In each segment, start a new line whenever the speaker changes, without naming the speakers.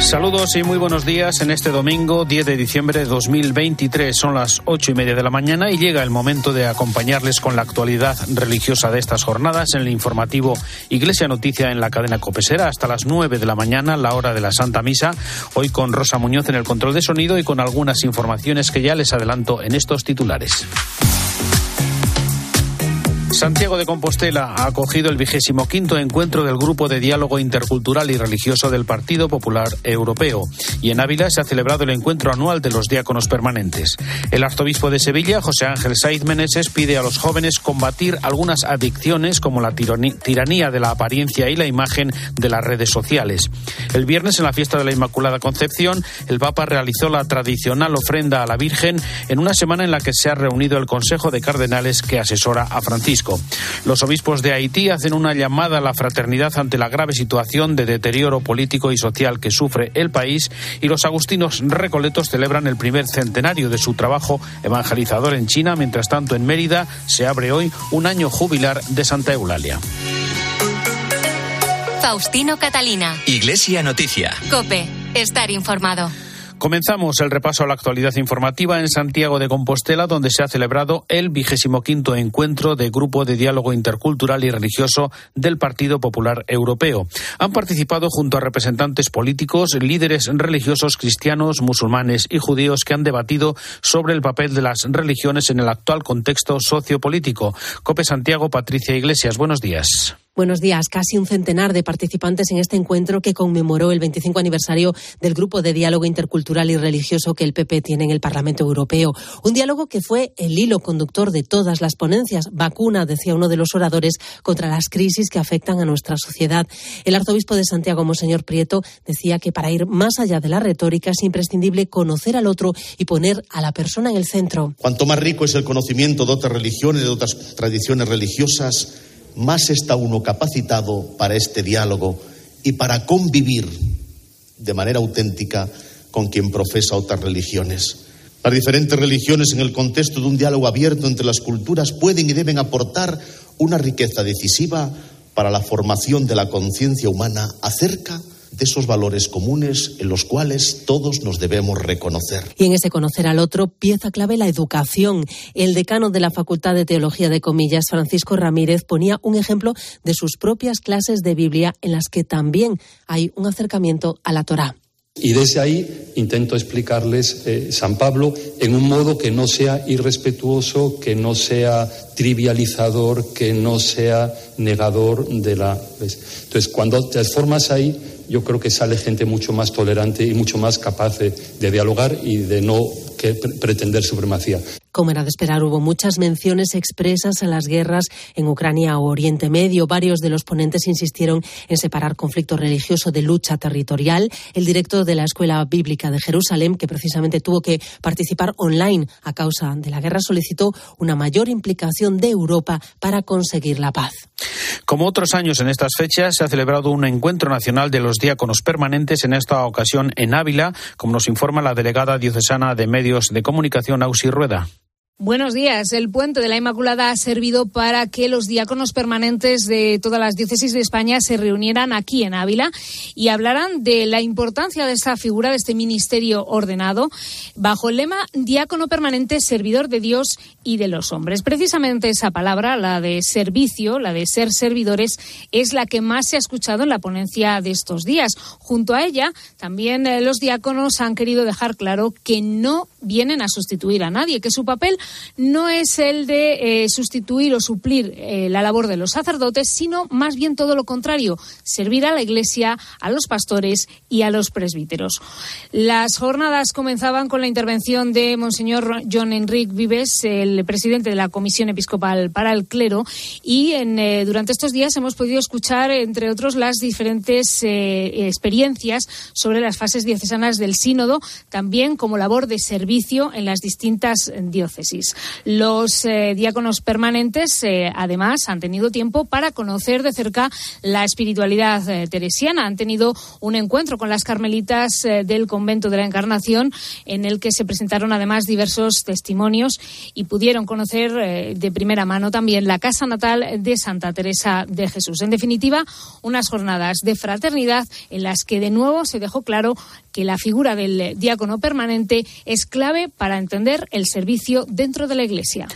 Saludos y muy buenos días en este domingo 10 de diciembre de 2023. Son las ocho y media de la mañana y llega el momento de acompañarles con la actualidad religiosa de estas jornadas en el informativo Iglesia Noticia en la cadena Copesera hasta las nueve de la mañana, la hora de la Santa Misa. Hoy con Rosa Muñoz en el control de sonido y con algunas informaciones que ya les adelanto en estos titulares. Santiago de Compostela ha acogido el vigésimo quinto encuentro del Grupo de Diálogo Intercultural y Religioso del Partido Popular Europeo. Y en Ávila se ha celebrado el encuentro anual de los diáconos permanentes. El arzobispo de Sevilla, José Ángel Saiz Meneses, pide a los jóvenes combatir algunas adicciones como la tiranía de la apariencia y la imagen de las redes sociales. El viernes, en la fiesta de la Inmaculada Concepción, el Papa realizó la tradicional ofrenda a la Virgen en una semana en la que se ha reunido el Consejo de Cardenales que asesora a Francisco. Los obispos de Haití hacen una llamada a la fraternidad ante la grave situación de deterioro político y social que sufre el país y los agustinos recoletos celebran el primer centenario de su trabajo evangelizador en China. Mientras tanto, en Mérida se abre hoy un año jubilar de Santa Eulalia.
Faustino Catalina.
Iglesia Noticia.
Cope, estar informado.
Comenzamos el repaso a la actualidad informativa en Santiago de Compostela, donde se ha celebrado el vigésimo quinto encuentro de Grupo de Diálogo Intercultural y Religioso del Partido Popular Europeo. Han participado junto a representantes políticos, líderes religiosos cristianos, musulmanes y judíos que han debatido sobre el papel de las religiones en el actual contexto sociopolítico. Cope Santiago, Patricia Iglesias, buenos días.
Buenos días. Casi un centenar de participantes en este encuentro que conmemoró el 25 aniversario del Grupo de Diálogo Intercultural y Religioso que el PP tiene en el Parlamento Europeo. Un diálogo que fue el hilo conductor de todas las ponencias. Vacuna, decía uno de los oradores, contra las crisis que afectan a nuestra sociedad. El arzobispo de Santiago, Monseñor Prieto, decía que para ir más allá de la retórica es imprescindible conocer al otro y poner a la persona en el centro.
Cuanto más rico es el conocimiento de otras religiones, de otras tradiciones religiosas, más está uno capacitado para este diálogo y para convivir de manera auténtica con quien profesa otras religiones. Las diferentes religiones en el contexto de un diálogo abierto entre las culturas pueden y deben aportar una riqueza decisiva para la formación de la conciencia humana acerca de esos valores comunes en los cuales todos nos debemos reconocer.
Y en ese conocer al otro, pieza clave la educación. El decano de la Facultad de Teología de Comillas, Francisco Ramírez, ponía un ejemplo de sus propias clases de Biblia en las que también hay un acercamiento a la Torá.
Y desde ahí intento explicarles eh, San Pablo en un modo que no sea irrespetuoso, que no sea trivializador, que no sea negador de la... Entonces, cuando te formas ahí, yo creo que sale gente mucho más tolerante y mucho más capaz de, dialogar y de no pretender supremacía.
Como era de esperar, hubo muchas menciones expresas a las guerras en Ucrania o Oriente Medio. Varios de los ponentes insistieron en separar conflicto religioso de lucha territorial. El director de la Escuela Bíblica de Jerusalén, que precisamente tuvo que participar online a causa de la guerra, solicitó una mayor implicación de Europa para conseguir la paz.
Como otros años en estas fechas, se ha celebrado un encuentro nacional de los diáconos permanentes, en esta ocasión en Ávila, como nos informa la delegada diocesana de Medios de Comunicación, Ausi Rueda.
Buenos días. El puente de la Inmaculada ha servido para que los diáconos permanentes de todas las diócesis de España se reunieran aquí en Ávila y hablaran de la importancia de esta figura, de este ministerio ordenado, bajo el lema diácono permanente, servidor de Dios y de los hombres. Precisamente esa palabra, la de servicio, la de ser servidores, es la que más se ha escuchado en la ponencia de estos días. Junto a ella, también eh, los diáconos han querido dejar claro que no vienen a sustituir a nadie, que su papel no es el de eh, sustituir o suplir eh, la labor de los sacerdotes, sino más bien todo lo contrario, servir a la Iglesia, a los pastores y a los presbíteros. Las jornadas comenzaban con la intervención de Monseñor John Enrique Vives, el presidente de la Comisión Episcopal para el Clero, y eh, durante estos días hemos podido escuchar, entre otros, las diferentes experiencias sobre las fases diocesanas del sínodo, también como labor de servicio en las distintas diócesis. Los eh, diáconos permanentes, eh, además, han tenido tiempo para conocer de cerca la espiritualidad eh, teresiana. Han tenido un encuentro con las carmelitas del convento de la Encarnación en el que se presentaron además diversos testimonios y pudieron conocer de primera mano también la casa natal de Santa Teresa de Jesús. En definitiva, unas jornadas de fraternidad en las que de nuevo se dejó claro que la figura del diácono permanente es clave para entender el servicio dentro de la Iglesia.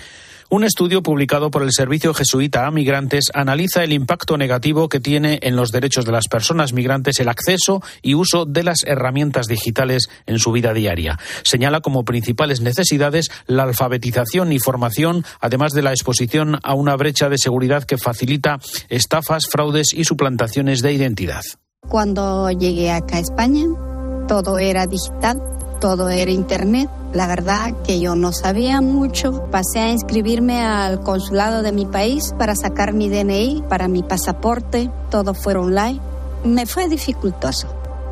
Un estudio publicado por el Servicio Jesuita a Migrantes analiza el impacto negativo que tiene en los derechos de las personas migrantes el acceso y uso de las herramientas digitales en su vida diaria. Señala como principales necesidades la alfabetización y formación, además de la exposición a una brecha de seguridad que facilita estafas, fraudes y suplantaciones de identidad.
Cuando llegué acá a España, todo era digital, todo era internet. La verdad que yo no sabía mucho. Pasé a inscribirme al consulado de mi país para sacar mi DNI, para mi pasaporte. Todo fue online. Me fue dificultoso.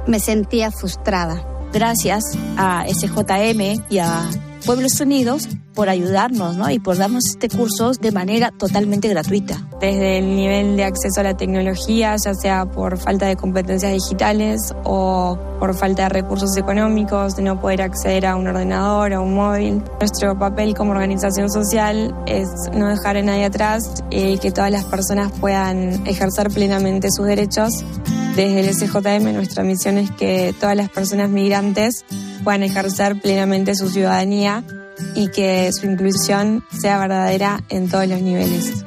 Me sentía frustrada.
Gracias a SJM y a Pueblos Unidos por ayudarnos ¿no? y por darnos este curso de manera totalmente gratuita.
Desde el nivel de acceso a la tecnología, ya sea por falta de competencias digitales o por falta de recursos económicos, de no poder acceder a un ordenador o un móvil. Nuestro papel como organización social es no dejar a nadie atrás y que todas las personas puedan ejercer plenamente sus derechos. Desde el SJM nuestra misión es que todas las personas migrantes puedan ejercer plenamente su ciudadanía y que su inclusión sea verdadera en todos los niveles.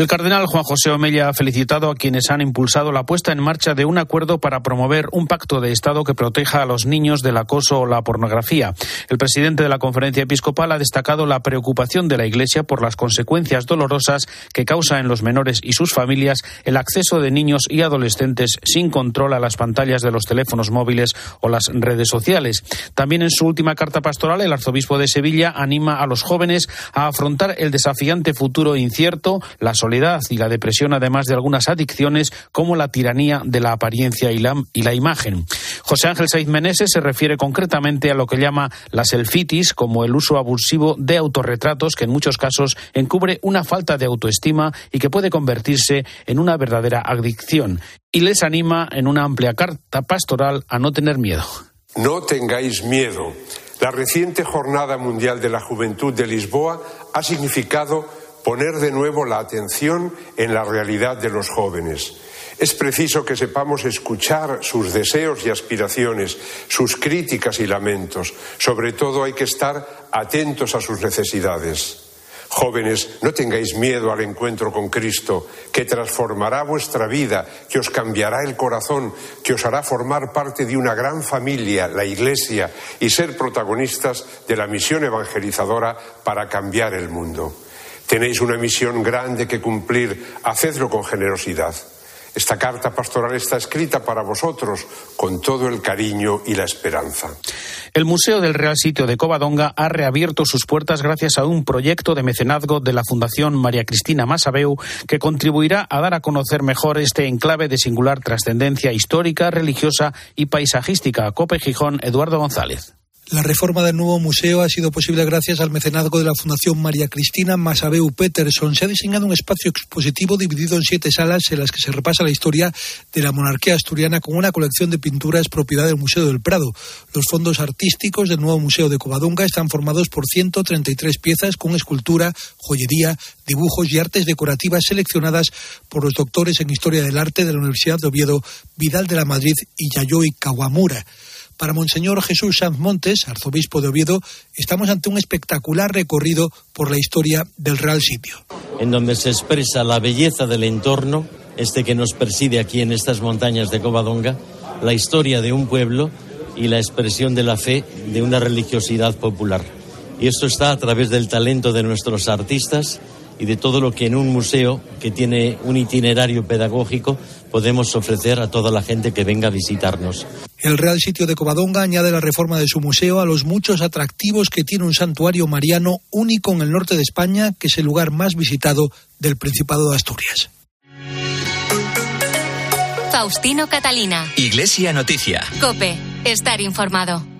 El cardenal Juan José Omella ha felicitado a quienes han impulsado la puesta en marcha de un acuerdo para promover un pacto de Estado que proteja a los niños del acoso o la pornografía. El presidente de la conferencia episcopal ha destacado la preocupación de la Iglesia por las consecuencias dolorosas que causa en los menores y sus familias el acceso de niños y adolescentes sin control a las pantallas de los teléfonos móviles o las redes sociales. También en su última carta pastoral, el arzobispo de Sevilla anima a los jóvenes a afrontar el desafiante futuro incierto, y la depresión, además de algunas adicciones como la tiranía de la apariencia y la, y la imagen. José Ángel Saiz Meneses se refiere concretamente a lo que llama la selfitis, como el uso abusivo de autorretratos que en muchos casos encubre una falta de autoestima y que puede convertirse en una verdadera adicción. Y les anima en una amplia carta pastoral a no tener miedo.
No tengáis miedo. La reciente Jornada Mundial de la Juventud de Lisboa ha significado poner de nuevo la atención en la realidad de los jóvenes. Es preciso que sepamos escuchar sus deseos y aspiraciones, sus críticas y lamentos. Sobre todo hay que estar atentos a sus necesidades. Jóvenes, no tengáis miedo al encuentro con Cristo, que transformará vuestra vida, que os cambiará el corazón, que os hará formar parte de una gran familia, la Iglesia, y ser protagonistas de la misión evangelizadora para cambiar el mundo. Tenéis una misión grande que cumplir, hacedlo con generosidad. Esta carta pastoral está escrita para vosotros con todo el cariño y la esperanza.
El Museo del Real Sitio de Covadonga ha reabierto sus puertas gracias a un proyecto de mecenazgo de la Fundación María Cristina Masabeu que contribuirá a dar a conocer mejor este enclave de singular trascendencia histórica, religiosa y paisajística. Cope Gijón, Eduardo González.
La reforma del nuevo museo ha sido posible gracias al mecenazgo de la Fundación María Cristina Masabeu Peterson. Se ha diseñado un espacio expositivo dividido en siete salas en las que se repasa la historia de la monarquía asturiana con una colección de pinturas propiedad del Museo del Prado. Los fondos artísticos del nuevo Museo de Covadonga están formados por 133 piezas con escultura, joyería, dibujos y artes decorativas seleccionadas por los doctores en Historia del Arte de la Universidad de Oviedo, Vidal de la Madrid y Yayoi Kawamura. Para Monseñor Jesús Sanz Montes, arzobispo de Oviedo, estamos ante un espectacular recorrido por la historia del Real Sitio.
En donde se expresa la belleza del entorno, este que nos preside aquí en estas montañas de Covadonga, la historia de un pueblo y la expresión de la fe de una religiosidad popular. Y esto está a través del talento de nuestros artistas y de todo lo que en un museo que tiene un itinerario pedagógico podemos ofrecer a toda la gente que venga a visitarnos.
El Real Sitio de Covadonga añade la reforma de su museo a los muchos atractivos que tiene un santuario mariano único en el norte de España, que es el lugar más visitado del Principado de Asturias.
Faustino Catalina.
Iglesia Noticia.
Cope, estar informado.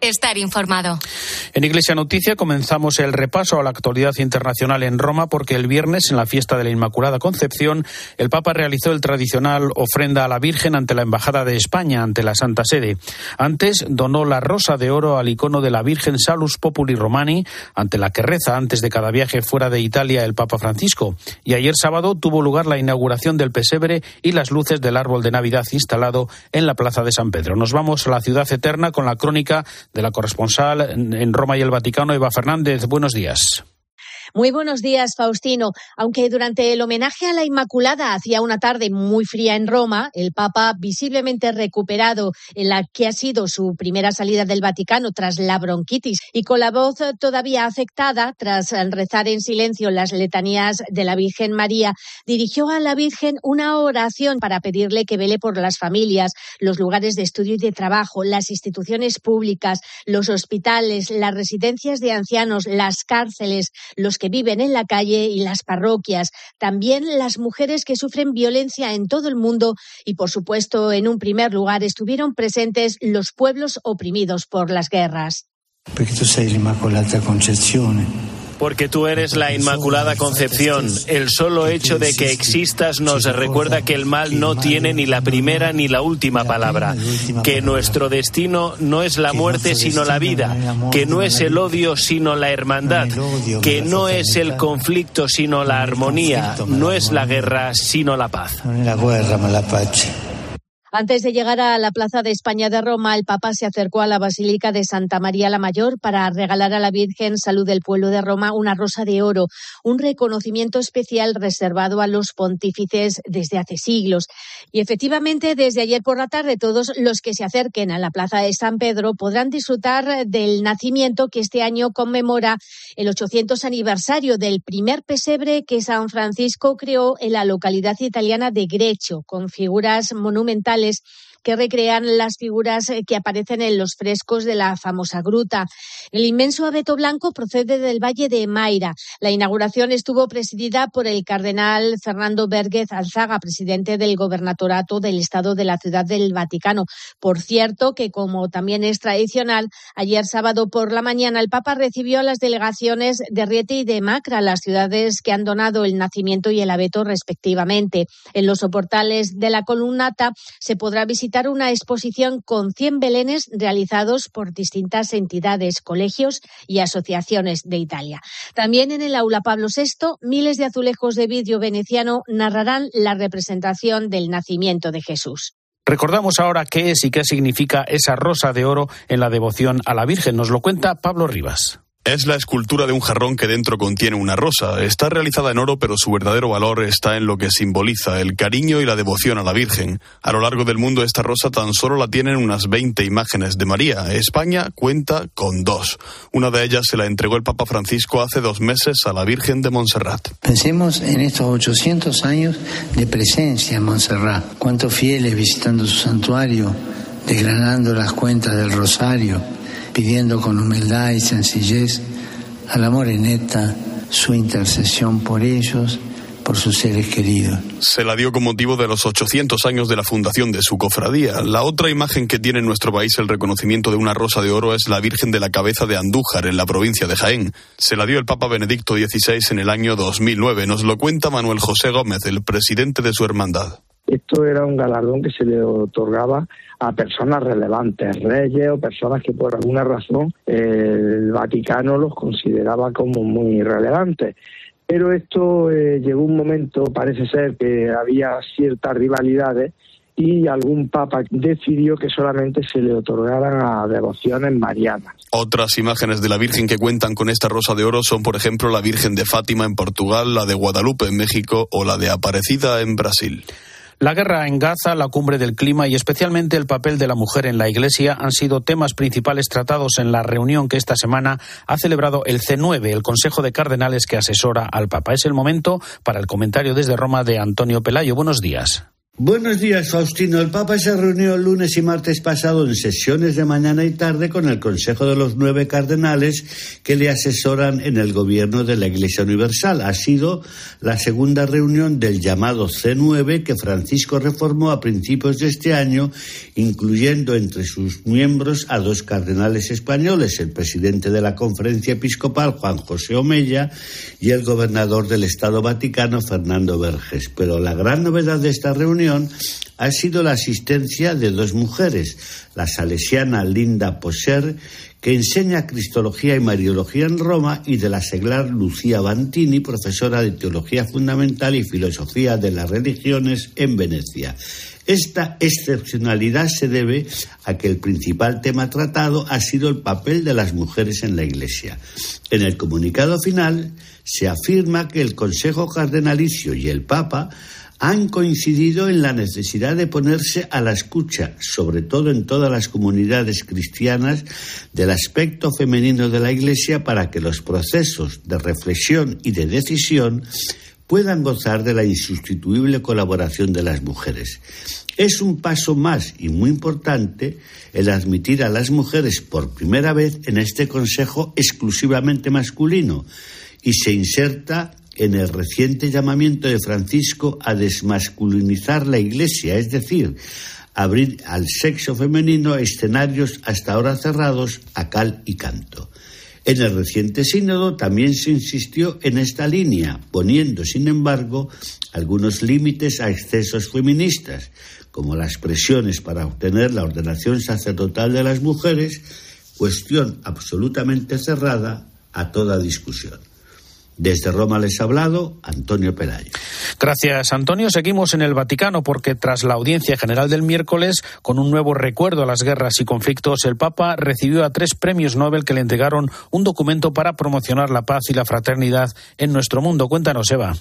estar informado.
En Iglesia Noticia comenzamos el repaso a la actualidad internacional en Roma porque el viernes, en la fiesta de la Inmaculada Concepción, el Papa realizó el tradicional ofrenda a la Virgen ante la Embajada de España, ante la Santa Sede. Antes donó la rosa de oro al icono de la Virgen Salus Populi Romani, ante la que reza antes de cada viaje fuera de Italia el Papa Francisco. Y ayer sábado tuvo lugar la inauguración del pesebre y las luces del árbol de Navidad instalado en la Plaza de San Pedro. Nos vamos a la ciudad eterna con la crónica de la corresponsal en Roma y el Vaticano, Eva Fernández. Buenos días.
Muy buenos días, Faustino. Aunque durante el homenaje a la Inmaculada hacía una tarde muy fría en Roma, el Papa, visiblemente recuperado en la que ha sido su primera salida del Vaticano tras la bronquitis y con la voz todavía afectada tras rezar en silencio las letanías de la Virgen María, dirigió a la Virgen una oración para pedirle que vele por las familias, los lugares de estudio y de trabajo, las instituciones públicas, los hospitales, las residencias de ancianos, las cárceles, los que viven en la calle y las parroquias, también las mujeres que sufren violencia en todo el mundo y, por supuesto, en un primer lugar estuvieron presentes los pueblos oprimidos por las guerras.
Porque tú l'Immacolata Concezione
porque tú eres la Inmaculada Concepción. El solo hecho de que existas nos recuerda que el mal no tiene ni la primera ni la última palabra, que nuestro destino no es la muerte sino la vida, que no es el odio sino la hermandad, que no es el conflicto sino la armonía, no es la guerra sino la paz.
la guerra, la
antes de llegar a la Plaza de España de Roma, el Papa se acercó a la Basílica de Santa María la Mayor para regalar a la Virgen Salud del Pueblo de Roma una rosa de oro, un reconocimiento especial reservado a los pontífices desde hace siglos. Y efectivamente, desde ayer por la tarde, todos los que se acerquen a la Plaza de San Pedro podrán disfrutar del nacimiento que este año conmemora el 800 aniversario del primer pesebre que San Francisco creó en la localidad italiana de Grecho, con figuras monumentales sociales que recrean las figuras eh, que aparecen en los frescos de la famosa gruta. El inmenso abeto blanco procede del Valle de Mayra. La inauguración estuvo presidida por el cardenal Fernando Vérguez Alzaga, presidente del gobernatorato del Estado de la Ciudad del Vaticano. Por cierto, que como también es tradicional, ayer sábado por la mañana el Papa recibió a las delegaciones de Riete y de Macra, las ciudades que han donado el nacimiento y el abeto respectivamente. En los soportales de la columnata se podrá una exposición con 100 belenes realizados por distintas entidades, colegios y asociaciones de Italia. También en el aula Pablo VI, miles de azulejos de vidrio veneciano narrarán la representación del nacimiento de Jesús.
Recordamos ahora qué es y qué significa esa rosa de oro en la devoción a la Virgen. Nos lo cuenta Pablo Rivas.
Es la escultura de un jarrón que dentro contiene una rosa. Está realizada en oro, pero su verdadero valor está en lo que simboliza, el cariño y la devoción a la Virgen. A lo largo del mundo esta rosa tan solo la tienen unas 20 imágenes de María. España cuenta con dos. Una de ellas se la entregó el Papa Francisco hace dos meses a la Virgen de Montserrat.
Pensemos en estos 800 años de presencia en Montserrat. Cuántos fieles visitando su santuario, desgranando las cuentas del rosario pidiendo con humildad y sencillez a la moreneta su intercesión por ellos, por sus seres queridos.
Se la dio con motivo de los 800 años de la fundación de su cofradía. La otra imagen que tiene en nuestro país el reconocimiento de una rosa de oro es la Virgen de la Cabeza de Andújar, en la provincia de Jaén. Se la dio el Papa Benedicto XVI en el año 2009. Nos lo cuenta Manuel José Gómez, el presidente de su hermandad.
Esto era un galardón que se le otorgaba a personas relevantes, reyes o personas que por alguna razón el Vaticano los consideraba como muy relevantes. Pero esto eh, llegó un momento, parece ser que había ciertas rivalidades y algún papa decidió que solamente se le otorgaran a devociones marianas.
Otras imágenes de la Virgen que cuentan con esta rosa de oro son, por ejemplo, la Virgen de Fátima en Portugal, la de Guadalupe en México o la de Aparecida en Brasil.
La guerra en Gaza, la cumbre del clima y especialmente el papel de la mujer en la Iglesia han sido temas principales tratados en la reunión que esta semana ha celebrado el C9, el Consejo de Cardenales que asesora al Papa. Es el momento para el comentario desde Roma de Antonio Pelayo. Buenos días.
Buenos días, Faustino. El Papa se reunió el lunes y martes pasado en sesiones de mañana y tarde con el Consejo de los Nueve Cardenales que le asesoran en el gobierno de la Iglesia Universal. Ha sido la segunda reunión del llamado C9 que Francisco reformó a principios de este año, incluyendo entre sus miembros a dos cardenales españoles, el presidente de la Conferencia Episcopal, Juan José Omella, y el gobernador del Estado Vaticano, Fernando Verges. Pero la gran novedad de esta reunión ha sido la asistencia de dos mujeres, la salesiana Linda Poser, que enseña Cristología y Mariología en Roma, y de la seglar Lucía Bantini, profesora de Teología Fundamental y Filosofía de las Religiones en Venecia. Esta excepcionalidad se debe a que el principal tema tratado ha sido el papel de las mujeres en la Iglesia. En el comunicado final se afirma que el Consejo Cardenalicio y el Papa han coincidido en la necesidad de ponerse a la escucha, sobre todo en todas las comunidades cristianas, del aspecto femenino de la Iglesia para que los procesos de reflexión y de decisión puedan gozar de la insustituible colaboración de las mujeres. Es un paso más y muy importante el admitir a las mujeres por primera vez en este Consejo exclusivamente masculino y se inserta en el reciente llamamiento de Francisco a desmasculinizar la Iglesia, es decir, abrir al sexo femenino escenarios hasta ahora cerrados a cal y canto. En el reciente sínodo también se insistió en esta línea, poniendo, sin embargo, algunos límites a excesos feministas, como las presiones para obtener la ordenación sacerdotal de las mujeres, cuestión absolutamente cerrada a toda discusión. Desde Roma les ha hablado Antonio Pelayo.
Gracias, Antonio. Seguimos en el Vaticano porque tras la audiencia general del miércoles, con un nuevo recuerdo a las guerras y conflictos, el Papa recibió a tres premios Nobel que le entregaron un documento para promocionar la paz y la fraternidad en nuestro mundo. Cuéntanos, Eva.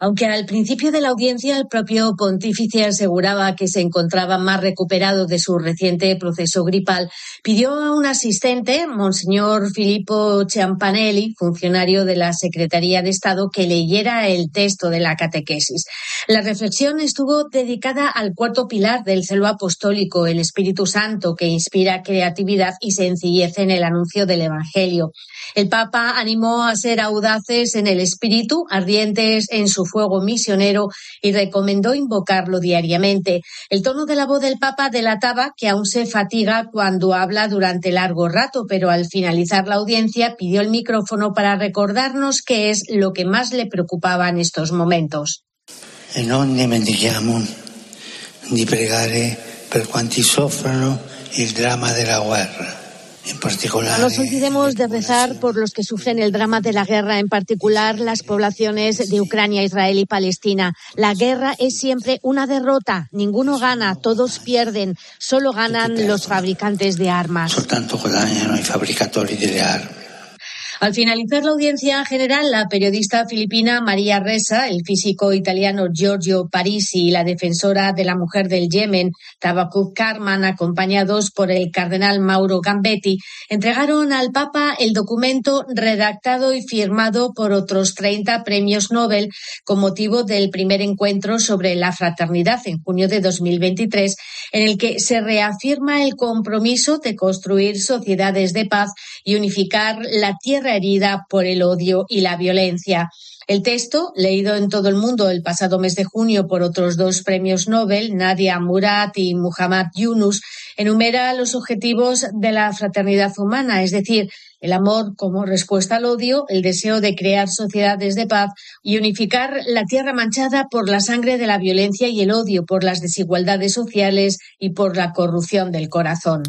Aunque al principio de la audiencia el propio pontífice aseguraba que se encontraba más recuperado de su reciente proceso gripal, pidió a un asistente, Monseñor Filippo Ciampanelli, funcionario de la Secretaría de Estado, que leyera el texto de la catequesis. La reflexión estuvo dedicada al cuarto pilar del celo apostólico, el Espíritu Santo, que inspira creatividad y sencillez en el anuncio del Evangelio. El Papa animó a ser audaces en el espíritu, ardientes en su fuego misionero y recomendó invocarlo diariamente. El tono de la voz del Papa delataba que aún se fatiga cuando habla durante largo rato, pero al finalizar la audiencia pidió el micrófono para recordarnos qué es lo que más le preocupaba en estos momentos.
E pregare per quanti soffrono il dramma della guerra
no nos olvidemos de rezar por los que sufren el drama de la guerra, en particular las poblaciones de Ucrania, Israel y Palestina. La guerra es siempre una derrota. Ninguno gana, todos pierden. Solo ganan los fabricantes de armas.
Soltanto guadagnano i fabbricatori delle armi.
Al finalizar la audiencia general, la periodista filipina María Reza, el físico italiano Giorgio Parisi y la defensora de la mujer del Yemen, Tabakuk Karman, acompañados por el cardenal Mauro Gambetti, entregaron al Papa el documento redactado y firmado por otros 30 premios Nobel con motivo del primer encuentro sobre la fraternidad en junio de 2023, en el que se reafirma el compromiso de construir sociedades de paz y unificar la tierra herida por el odio y la violencia. El texto, leído en todo el mundo el pasado mes de junio por otros dos premios Nobel, Nadia Murad y Muhammad Yunus, enumera los objetivos de la fraternidad humana, es decir, el amor como respuesta al odio, el deseo de crear sociedades de paz y unificar la tierra manchada por la sangre de la violencia y el odio, por las desigualdades sociales y por la corrupción del corazón.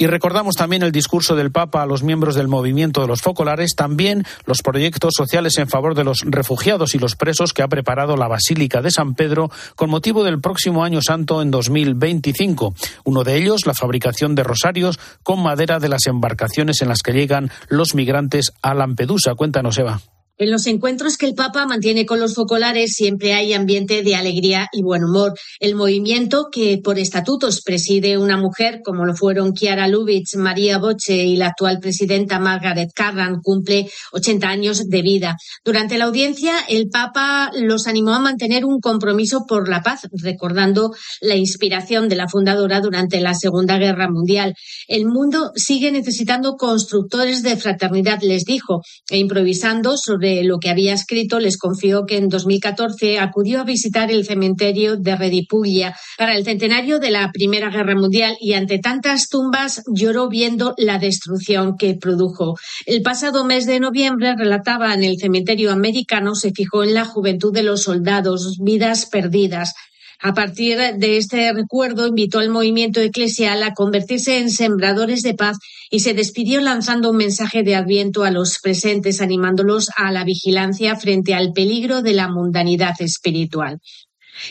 Y recordamos también el discurso del Papa a los miembros del movimiento de los focolares, también los proyectos sociales en favor de los refugiados y los presos que ha preparado la Basílica de San Pedro con motivo del próximo Año Santo en 2025. Uno de ellos, la fabricación de rosarios con madera de las embarcaciones en las que llegan los migrantes a Lampedusa. Cuéntanos, Eva.
En los encuentros que el Papa mantiene con los focolares siempre hay ambiente de alegría y buen humor. El movimiento que por estatutos preside una mujer, como lo fueron Chiara Lubitz, María Boche y la actual presidenta Margaret Carran, cumple 80 años de vida. Durante la audiencia, el Papa los animó a mantener un compromiso por la paz, recordando la inspiración de la fundadora durante la Segunda Guerra Mundial. El mundo sigue necesitando constructores de fraternidad, les dijo, e improvisando sobre lo que había escrito, les confió que en 2014 acudió a visitar el cementerio de Redipuglia para el centenario de la Primera Guerra Mundial y ante tantas tumbas lloró viendo la destrucción que produjo. El pasado mes de noviembre relataba en el cementerio americano se fijó en la juventud de los soldados, vidas perdidas, a partir de este recuerdo, invitó al movimiento eclesial a convertirse en sembradores de paz y se despidió lanzando un mensaje de adviento a los presentes, animándolos a la vigilancia frente al peligro de la mundanidad espiritual.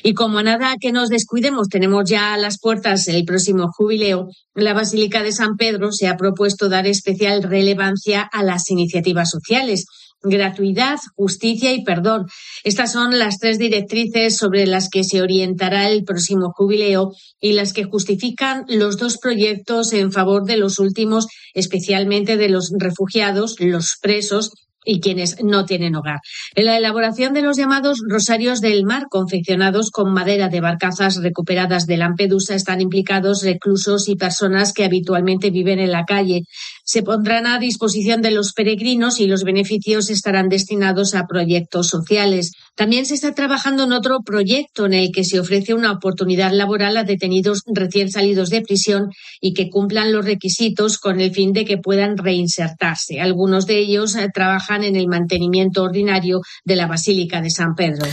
Y como nada que nos descuidemos, tenemos ya a las puertas el próximo jubileo, la Basílica de San Pedro se ha propuesto dar especial relevancia a las iniciativas sociales gratuidad, justicia y perdón. Estas son las tres directrices sobre las que se orientará el próximo jubileo y las que justifican los dos proyectos en favor de los últimos, especialmente de los refugiados, los presos y quienes no tienen hogar. En la elaboración de los llamados rosarios del mar, confeccionados con madera de barcazas recuperadas de Lampedusa, están implicados reclusos y personas que habitualmente viven en la calle. Se pondrán a disposición de los peregrinos y los beneficios estarán destinados a proyectos sociales. También se está trabajando en otro proyecto en el que se ofrece una oportunidad laboral a detenidos recién salidos de prisión y que cumplan los requisitos con el fin de que puedan reinsertarse. Algunos de ellos eh, trabajan en el mantenimiento ordinario de la Basílica de San Pedro.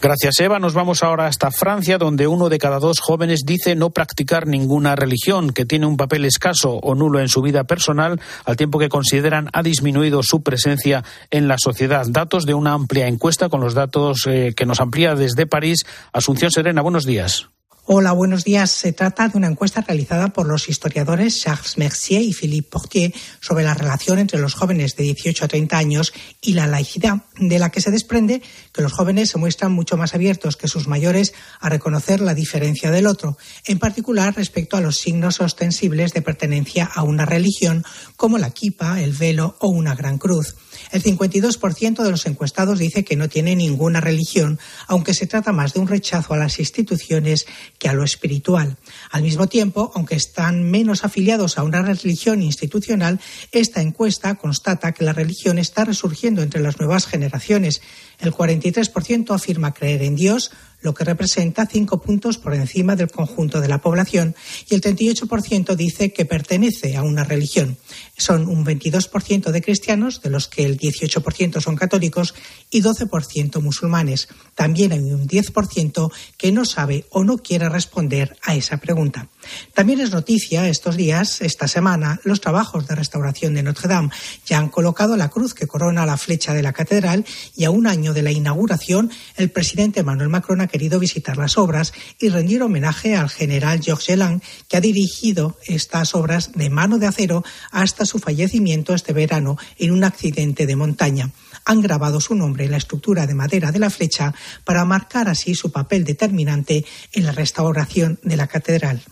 Gracias, Eva. Nos vamos ahora hasta Francia, donde uno de cada dos jóvenes dice no practicar ninguna religión, que tiene un papel escaso o nulo en su vida personal, al tiempo que consideran ha disminuido su presencia en la sociedad. Datos de una amplia encuesta con los datos eh, que nos amplía desde París. Asunción Serena, buenos días.
Hola, buenos días. Se trata de una encuesta realizada por los historiadores Charles Mercier y Philippe Portier sobre la relación entre los jóvenes de 18 a 30 años y la laicidad, de la que se desprende que los jóvenes se muestran mucho más abiertos que sus mayores a reconocer la diferencia del otro, en particular respecto a los signos ostensibles de pertenencia a una religión como la kipa, el velo o una gran cruz. El 52% de los encuestados dice que no tiene ninguna religión, aunque se trata más de un rechazo a las instituciones que a lo espiritual. Al mismo tiempo, aunque están menos afiliados a una religión institucional, esta encuesta constata que la religión está resurgiendo entre las nuevas generaciones. El 43% afirma creer en Dios, lo que representa cinco puntos por encima del conjunto de la población, y el 38% dice que pertenece a una religión. Son un 22% de cristianos, de los que el 18% son católicos, y 12% musulmanes. También hay un 10% que no sabe o no quiere responder a esa pregunta. También es noticia estos días, esta semana, los trabajos de restauración de Notre Dame. Ya han colocado la cruz que corona la flecha de la catedral y a un año de la inauguración, el presidente Emmanuel Macron ha querido visitar las obras y rendir homenaje al general Georges Lang, que ha dirigido estas obras de mano de acero hasta su fallecimiento este verano en un accidente de montaña. Han grabado su nombre en la estructura de madera de la flecha para marcar así su papel determinante en la restauración de la catedral.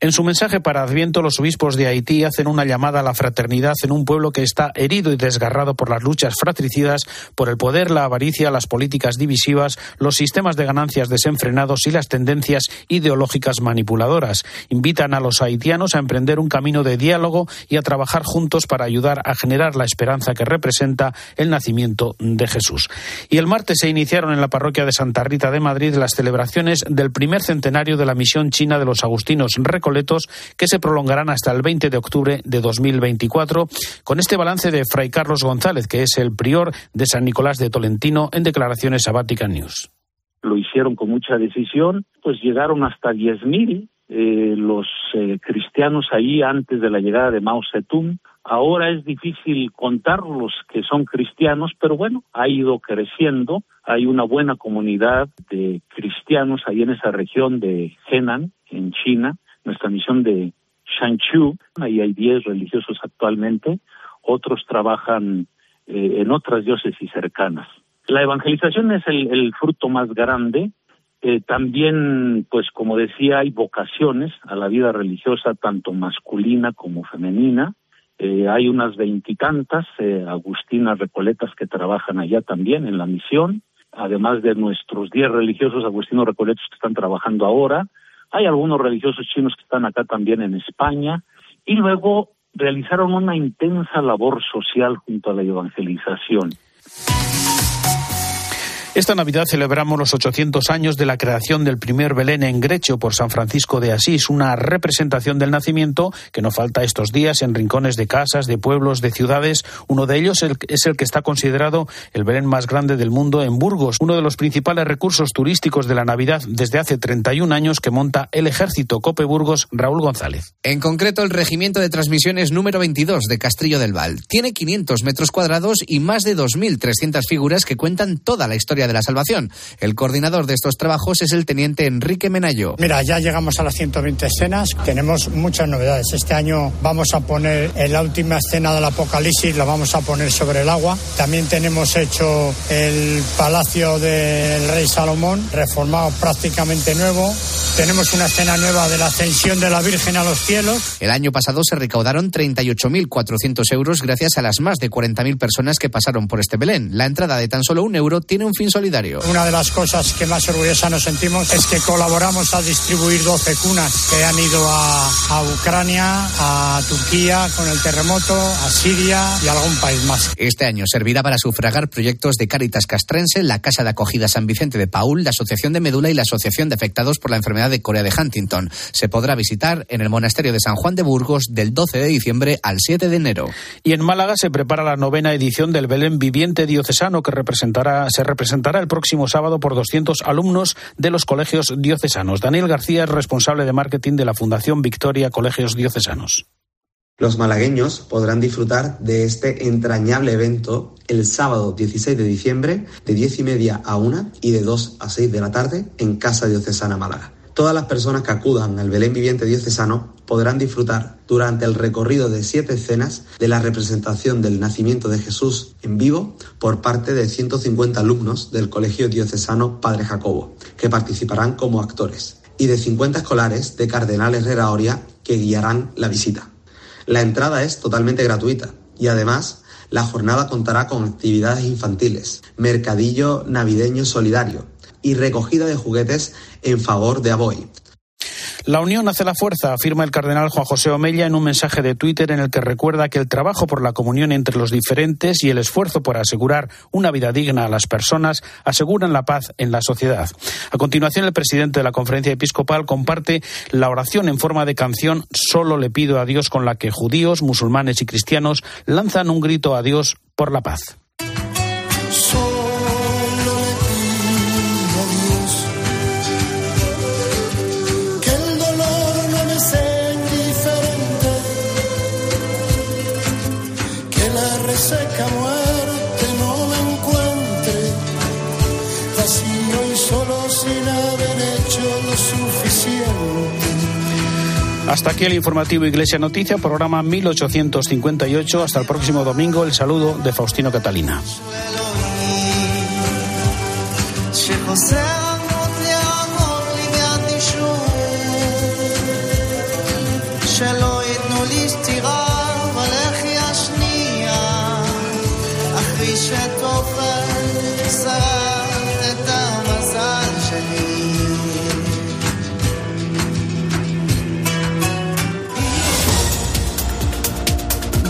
En su mensaje para Adviento, los obispos de Haití hacen una llamada a la fraternidad en un pueblo que está herido y desgarrado por las luchas fratricidas, por el poder, la avaricia, las políticas divisivas, los sistemas de ganancias desenfrenados y las tendencias ideológicas manipuladoras. Invitan a los haitianos a emprender un camino de diálogo y a trabajar juntos para ayudar a generar la esperanza que representa el nacimiento de Jesús. Y el martes se iniciaron en la parroquia de Santa Rita de Madrid las celebraciones del primer centenario de la misión china de los agustinos que se prolongarán hasta el 20 de octubre de 2024, con este balance de Fray Carlos González, que es el prior de San Nicolás de Tolentino, en declaraciones a Vatican News.
Lo hicieron con mucha decisión, pues llegaron hasta 10.000 eh, los eh, cristianos ahí antes de la llegada de Mao Zedong. Ahora es difícil contar los que son cristianos, pero bueno, ha ido creciendo. Hay una buena comunidad de cristianos ahí en esa región de Henan, en China, nuestra misión de Shanchu, ahí hay 10 religiosos actualmente, otros trabajan eh, en otras diócesis cercanas. La evangelización es el, fruto más grande. Eh, también, pues como decía, hay vocaciones a la vida religiosa, tanto masculina como femenina. Eh, hay unas veintitantas agustinas recoletas que trabajan allá también en la misión, además de nuestros diez religiosos agustinos recoletos que están trabajando ahora. Hay algunos religiosos chinos que están acá también en España. Y luego realizaron una intensa labor social junto a la evangelización.
Esta Navidad celebramos los 800 años de la creación del primer Belén en Grecho por San Francisco de Asís, una representación del nacimiento que no falta estos días en rincones de casas, de pueblos, de ciudades. Uno de ellos es el que está considerado el Belén más grande del mundo en Burgos, uno de los principales recursos turísticos de la Navidad desde hace 31 años que monta el ejército Cope Burgos Raúl González.
En concreto, el Regimiento de Transmisiones número 22 de Castrillo del Val. Tiene 500 metros cuadrados y más de 2.300 figuras que cuentan toda la historia de la salvación. El coordinador de estos trabajos es el teniente Enrique Menayo.
Mira, ya llegamos a las 120 escenas, tenemos muchas novedades. Este año vamos a poner en la última escena del Apocalipsis, la vamos a poner sobre el agua. También tenemos hecho el Palacio del Rey Salomón, reformado prácticamente nuevo. Tenemos una escena nueva de la ascensión de la Virgen a los cielos.
El año pasado se recaudaron 38.400 euros gracias a las más de 40.000 personas que pasaron por este Belén. La entrada de tan solo un euro tiene un fin solidario.
Una de las cosas que más orgullosa nos sentimos es que colaboramos a distribuir 12 cunas que han ido a, a Ucrania, a Turquía con el terremoto, a Siria y a algún país más.
Este año servirá para sufragar proyectos de Cáritas Castrense, la Casa de Acogida San Vicente de Paul, la Asociación de Medula y la Asociación de Afectados por la Enfermedad de Corea de Huntington. Se podrá visitar en el Monasterio de San Juan de Burgos del 12 de diciembre al 7 de enero.
Y en Málaga se prepara la novena edición del Belén Viviente Diocesano que representará, se representará el próximo sábado por 200 alumnos de los colegios diocesanos. Daniel García es responsable de marketing de la Fundación Victoria Colegios Diocesanos.
Los malagueños podrán disfrutar de este entrañable evento el sábado 16 de diciembre de 10 y media a 1 y de 2 a 6 de la tarde en Casa Diocesana Málaga. Todas las personas que acudan al Belén Viviente Diocesano podrán disfrutar durante el recorrido de siete escenas de la representación del nacimiento de Jesús en vivo por parte de 150 alumnos del Colegio Diocesano Padre Jacobo, que participarán como actores, y de 50 escolares de Cardenal Herrera Oria que guiarán la visita. La entrada es totalmente gratuita y además la jornada contará con actividades infantiles, mercadillo navideño solidario, y recogida de juguetes en favor de Aboy.
La unión hace la fuerza, afirma el cardenal Juan José Omella en un mensaje de Twitter en el que recuerda que el trabajo por la comunión entre los diferentes y el esfuerzo por asegurar una vida digna a las personas aseguran la paz en la sociedad. A continuación, el presidente de la conferencia episcopal comparte la oración en forma de canción Solo le pido a Dios con la que judíos, musulmanes y cristianos lanzan un grito a Dios por la paz. Hasta aquí el informativo Iglesia Noticia, programa 1858. Hasta el próximo domingo. El saludo de Faustino Catalina.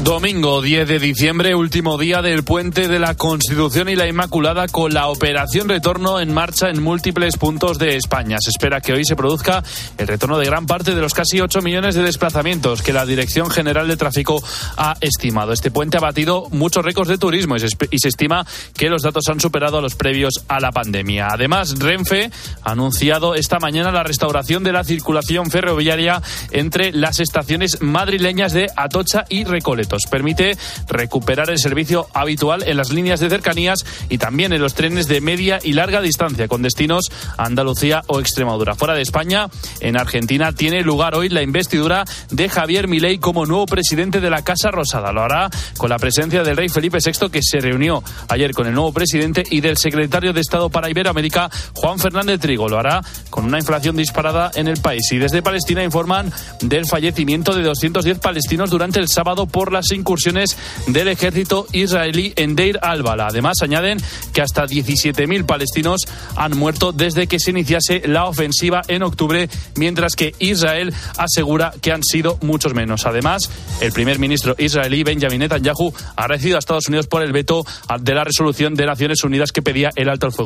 Domingo 10 de diciembre, último día del puente de la Constitución y la Inmaculada con la operación retorno en marcha en múltiples puntos de España. Se espera que hoy se produzca el retorno de gran parte de los casi 8 millones de desplazamientos que la Dirección General de Tráfico ha estimado. Este puente ha batido muchos récords de turismo y se, estima que los datos han superado a los previos a la pandemia. Además, Renfe ha anunciado esta mañana la restauración de la circulación ferroviaria entre las estaciones madrileñas de Atocha y Recoletos. Permite recuperar el servicio habitual en las líneas de cercanías y también en los trenes de media y larga distancia con destinos a Andalucía o Extremadura. Fuera de España, en Argentina tiene lugar hoy la investidura de Javier Milei como nuevo presidente de la Casa Rosada. Lo hará con la presencia del rey Felipe VI que se reunió ayer con el nuevo presidente y del secretario de Estado para Iberoamérica, Juan Fernández Trigo. Lo hará con una inflación disparada en el país. Y desde Palestina informan del fallecimiento de 210 palestinos durante el sábado por incursiones del ejército israelí en Deir al-Bala. Además, añaden que hasta 17.000 palestinos han muerto desde que se iniciase la ofensiva en octubre, mientras que Israel asegura que han sido muchos menos. Además, el primer ministro israelí Benjamin Netanyahu ha recibido a Estados Unidos por el veto de la resolución de Naciones Unidas que pedía el alto al fuego.